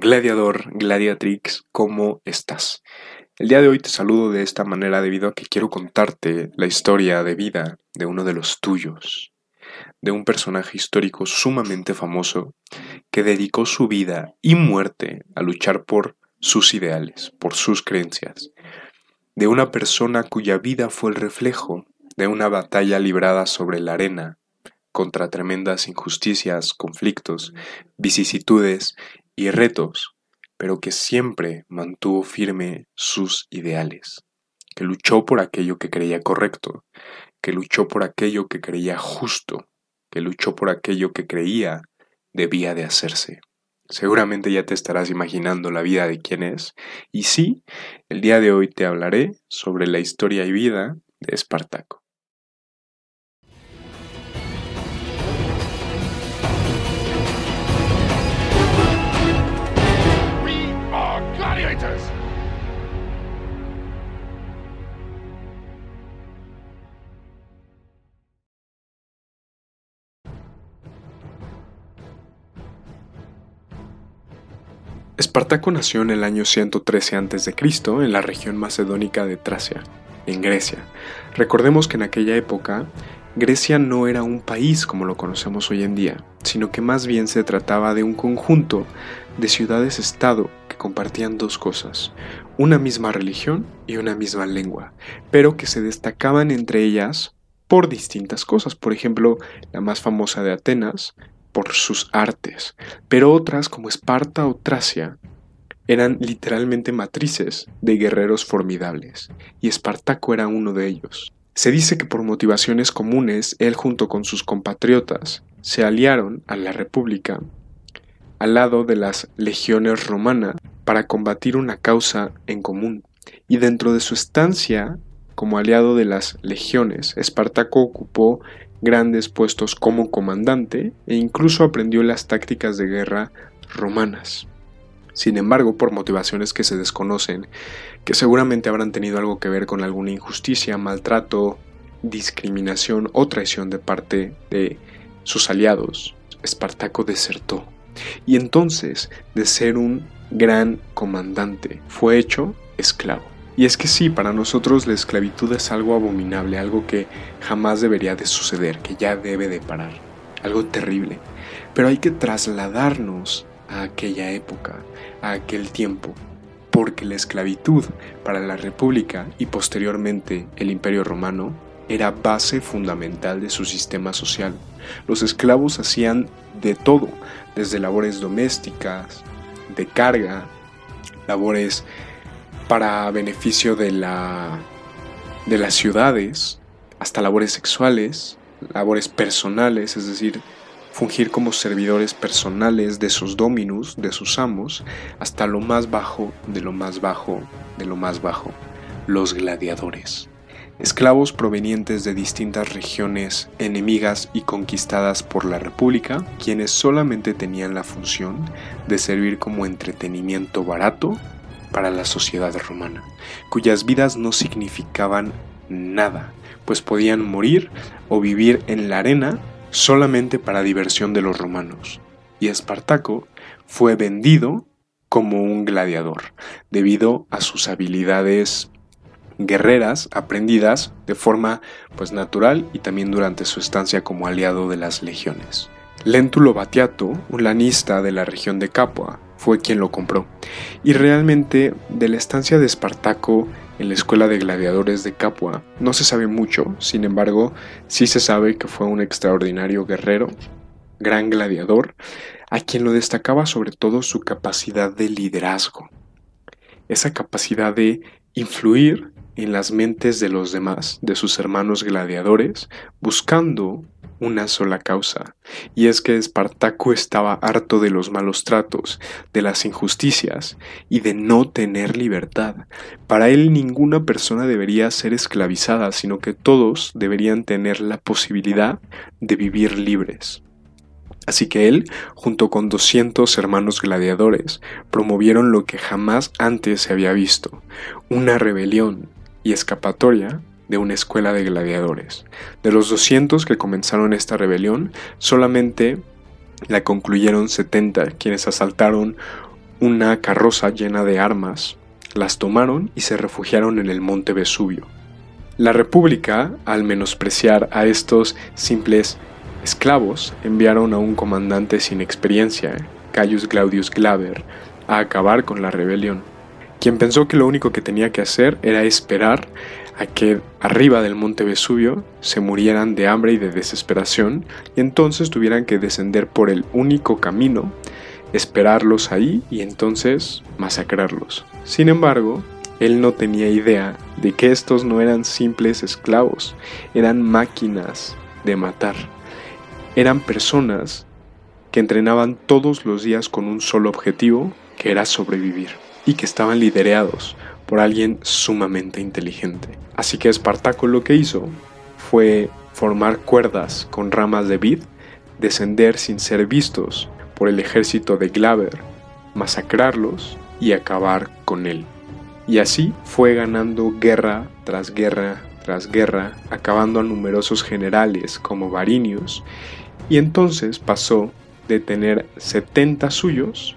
Gladiador, Gladiatrix, ¿cómo estás? El día de hoy te saludo de esta manera debido a que quiero contarte la historia de vida de uno de los tuyos, de un personaje histórico sumamente famoso que dedicó su vida y muerte a luchar por sus ideales, por sus creencias, de una persona cuya vida fue el reflejo de una batalla librada sobre la arena contra tremendas injusticias, conflictos, vicisitudes y retos, pero que siempre mantuvo firme sus ideales, que luchó por aquello que creía correcto, que luchó por aquello que creía justo, que luchó por aquello que creía debía de hacerse. Seguramente ya te estarás imaginando la vida de quién es, y sí, el día de hoy te hablaré sobre la historia y vida de Espartaco. Espartaco nació en el año 113 a.C. en la región macedónica de Tracia, en Grecia. Recordemos que en aquella época Grecia no era un país como lo conocemos hoy en día, sino que más bien se trataba de un conjunto de ciudades-estado que compartían dos cosas, una misma religión y una misma lengua, pero que se destacaban entre ellas por distintas cosas. Por ejemplo, la más famosa de Atenas por sus artes, pero otras como Esparta o Tracia eran literalmente matrices de guerreros formidables, y Espartaco era uno de ellos. Se dice que por motivaciones comunes, él junto con sus compatriotas se aliaron a la República al lado de las legiones romanas para combatir una causa en común, y dentro de su estancia como aliado de las legiones, Espartaco ocupó grandes puestos como comandante e incluso aprendió las tácticas de guerra romanas. Sin embargo, por motivaciones que se desconocen, que seguramente habrán tenido algo que ver con alguna injusticia, maltrato, discriminación o traición de parte de sus aliados, Espartaco desertó. Y entonces, de ser un gran comandante, fue hecho esclavo. Y es que sí, para nosotros la esclavitud es algo abominable, algo que jamás debería de suceder, que ya debe de parar, algo terrible. Pero hay que trasladarnos a aquella época, a aquel tiempo, porque la esclavitud para la República y posteriormente el Imperio Romano era base fundamental de su sistema social. Los esclavos hacían de todo, desde labores domésticas, de carga, labores para beneficio de, la, de las ciudades, hasta labores sexuales, labores personales, es decir, fungir como servidores personales de sus dominus, de sus amos, hasta lo más bajo de lo más bajo de lo más bajo, los gladiadores. Esclavos provenientes de distintas regiones enemigas y conquistadas por la República, quienes solamente tenían la función de servir como entretenimiento barato para la sociedad romana, cuyas vidas no significaban nada, pues podían morir o vivir en la arena solamente para diversión de los romanos. Y Espartaco fue vendido como un gladiador, debido a sus habilidades guerreras aprendidas de forma pues natural y también durante su estancia como aliado de las legiones. Lentulo Batiato, un lanista de la región de Capua, fue quien lo compró. Y realmente de la estancia de Espartaco en la escuela de gladiadores de Capua no se sabe mucho, sin embargo sí se sabe que fue un extraordinario guerrero, gran gladiador, a quien lo destacaba sobre todo su capacidad de liderazgo, esa capacidad de influir en las mentes de los demás, de sus hermanos gladiadores, buscando una sola causa, y es que Espartaco estaba harto de los malos tratos, de las injusticias y de no tener libertad. Para él ninguna persona debería ser esclavizada, sino que todos deberían tener la posibilidad de vivir libres. Así que él, junto con 200 hermanos gladiadores, promovieron lo que jamás antes se había visto, una rebelión y escapatoria de una escuela de gladiadores. De los 200 que comenzaron esta rebelión, solamente la concluyeron 70, quienes asaltaron una carroza llena de armas, las tomaron y se refugiaron en el monte Vesubio. La República, al menospreciar a estos simples esclavos, enviaron a un comandante sin experiencia, Caius Claudius Glaber, a acabar con la rebelión, quien pensó que lo único que tenía que hacer era esperar a que arriba del monte Vesubio se murieran de hambre y de desesperación y entonces tuvieran que descender por el único camino, esperarlos ahí y entonces masacrarlos. Sin embargo, él no tenía idea de que estos no eran simples esclavos, eran máquinas de matar. Eran personas que entrenaban todos los días con un solo objetivo, que era sobrevivir, y que estaban liderados por alguien sumamente inteligente. Así que Espartaco lo que hizo fue formar cuerdas con ramas de vid, descender sin ser vistos por el ejército de Glaber, masacrarlos y acabar con él. Y así fue ganando guerra tras guerra tras guerra, acabando a numerosos generales como Varinius, y entonces pasó de tener 70 suyos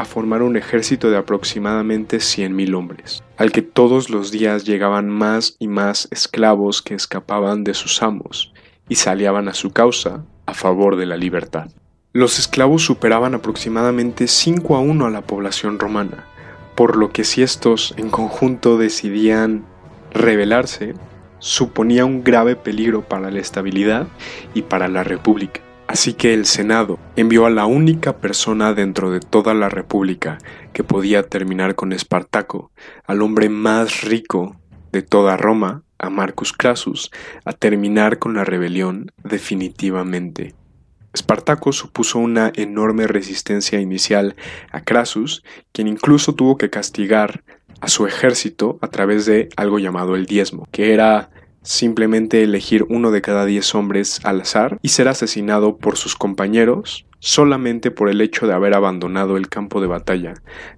a formar un ejército de aproximadamente 100.000 hombres, al que todos los días llegaban más y más esclavos que escapaban de sus amos y salían a su causa a favor de la libertad. Los esclavos superaban aproximadamente 5 a 1 a la población romana, por lo que si estos en conjunto decidían rebelarse, suponía un grave peligro para la estabilidad y para la República. Así que el Senado envió a la única persona dentro de toda la República que podía terminar con Espartaco, al hombre más rico de toda Roma, a Marcus Crassus, a terminar con la rebelión definitivamente. Espartaco supuso una enorme resistencia inicial a Crassus, quien incluso tuvo que castigar a su ejército a través de algo llamado el diezmo, que era simplemente elegir uno de cada diez hombres al azar y ser asesinado por sus compañeros solamente por el hecho de haber abandonado el campo de batalla,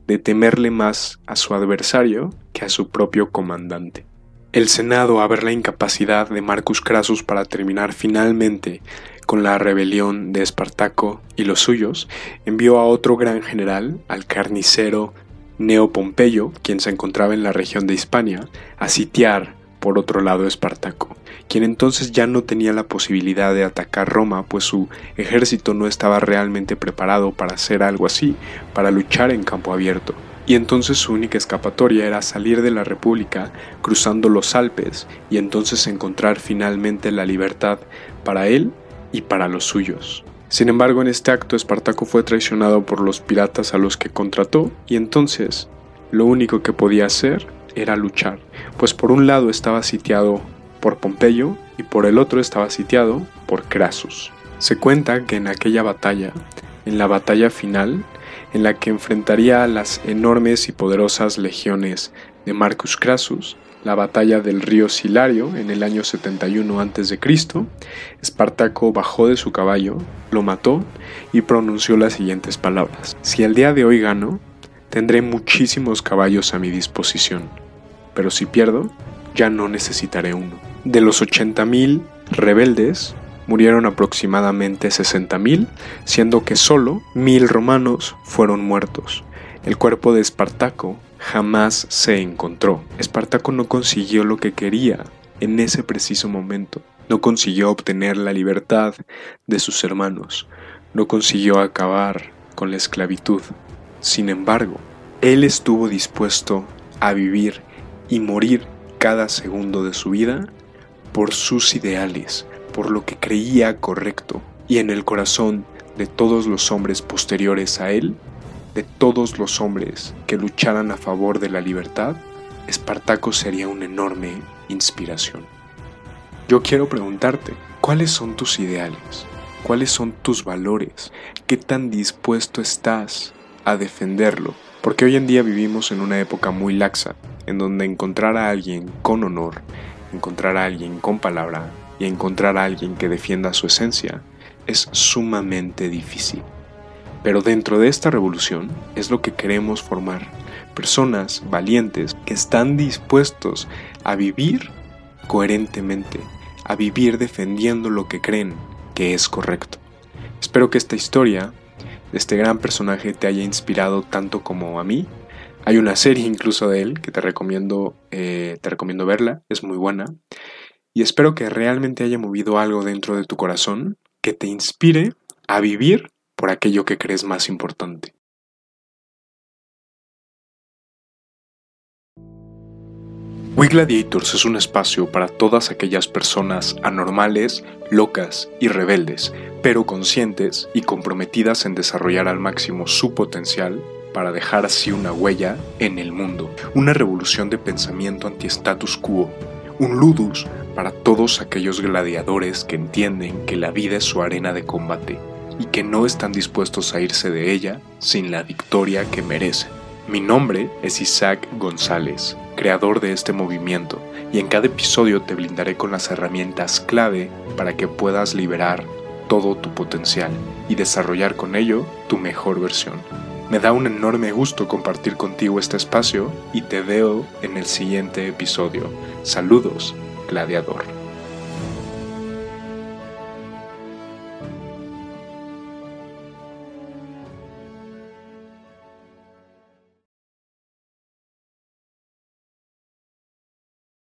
de temerle más a su adversario que a su propio comandante. El Senado, a ver la incapacidad de Marcus Crassus para terminar finalmente con la rebelión de Espartaco y los suyos, envió a otro gran general, al carnicero Neo Pompeyo, quien se encontraba en la región de Hispania, a sitiar por otro lado Espartaco, quien entonces ya no tenía la posibilidad de atacar Roma, pues su ejército no estaba realmente preparado para hacer algo así, para luchar en campo abierto. Y entonces su única escapatoria era salir de la República cruzando los Alpes y entonces encontrar finalmente la libertad para él y para los suyos. Sin embargo, en este acto Espartaco fue traicionado por los piratas a los que contrató y entonces lo único que podía hacer era luchar, pues por un lado estaba sitiado por Pompeyo y por el otro estaba sitiado por Crasus. Se cuenta que en aquella batalla, en la batalla final, en la que enfrentaría a las enormes y poderosas legiones de Marcus Crassus, la batalla del río Silario en el año 71 a.C., Espartaco bajó de su caballo, lo mató y pronunció las siguientes palabras. Si el día de hoy gano, tendré muchísimos caballos a mi disposición, pero si pierdo, ya no necesitaré uno. De los 80.000 rebeldes, murieron aproximadamente 60.000, siendo que solo mil romanos fueron muertos. El cuerpo de Espartaco jamás se encontró. Espartaco no consiguió lo que quería en ese preciso momento. No consiguió obtener la libertad de sus hermanos. No consiguió acabar con la esclavitud. Sin embargo, él estuvo dispuesto a vivir y morir cada segundo de su vida por sus ideales, por lo que creía correcto. Y en el corazón de todos los hombres posteriores a él de todos los hombres que lucharan a favor de la libertad, Espartaco sería una enorme inspiración. Yo quiero preguntarte, ¿cuáles son tus ideales? ¿Cuáles son tus valores? ¿Qué tan dispuesto estás a defenderlo? Porque hoy en día vivimos en una época muy laxa, en donde encontrar a alguien con honor, encontrar a alguien con palabra y encontrar a alguien que defienda su esencia es sumamente difícil. Pero dentro de esta revolución es lo que queremos formar. Personas valientes que están dispuestos a vivir coherentemente, a vivir defendiendo lo que creen que es correcto. Espero que esta historia este gran personaje te haya inspirado tanto como a mí. Hay una serie incluso de él que te recomiendo, eh, te recomiendo verla, es muy buena. Y espero que realmente haya movido algo dentro de tu corazón que te inspire a vivir por aquello que crees más importante. We Gladiators es un espacio para todas aquellas personas anormales, locas y rebeldes, pero conscientes y comprometidas en desarrollar al máximo su potencial para dejar así una huella en el mundo, una revolución de pensamiento anti-status quo, un ludus para todos aquellos gladiadores que entienden que la vida es su arena de combate y que no están dispuestos a irse de ella sin la victoria que merecen. Mi nombre es Isaac González, creador de este movimiento, y en cada episodio te blindaré con las herramientas clave para que puedas liberar todo tu potencial y desarrollar con ello tu mejor versión. Me da un enorme gusto compartir contigo este espacio y te veo en el siguiente episodio. Saludos, gladiador.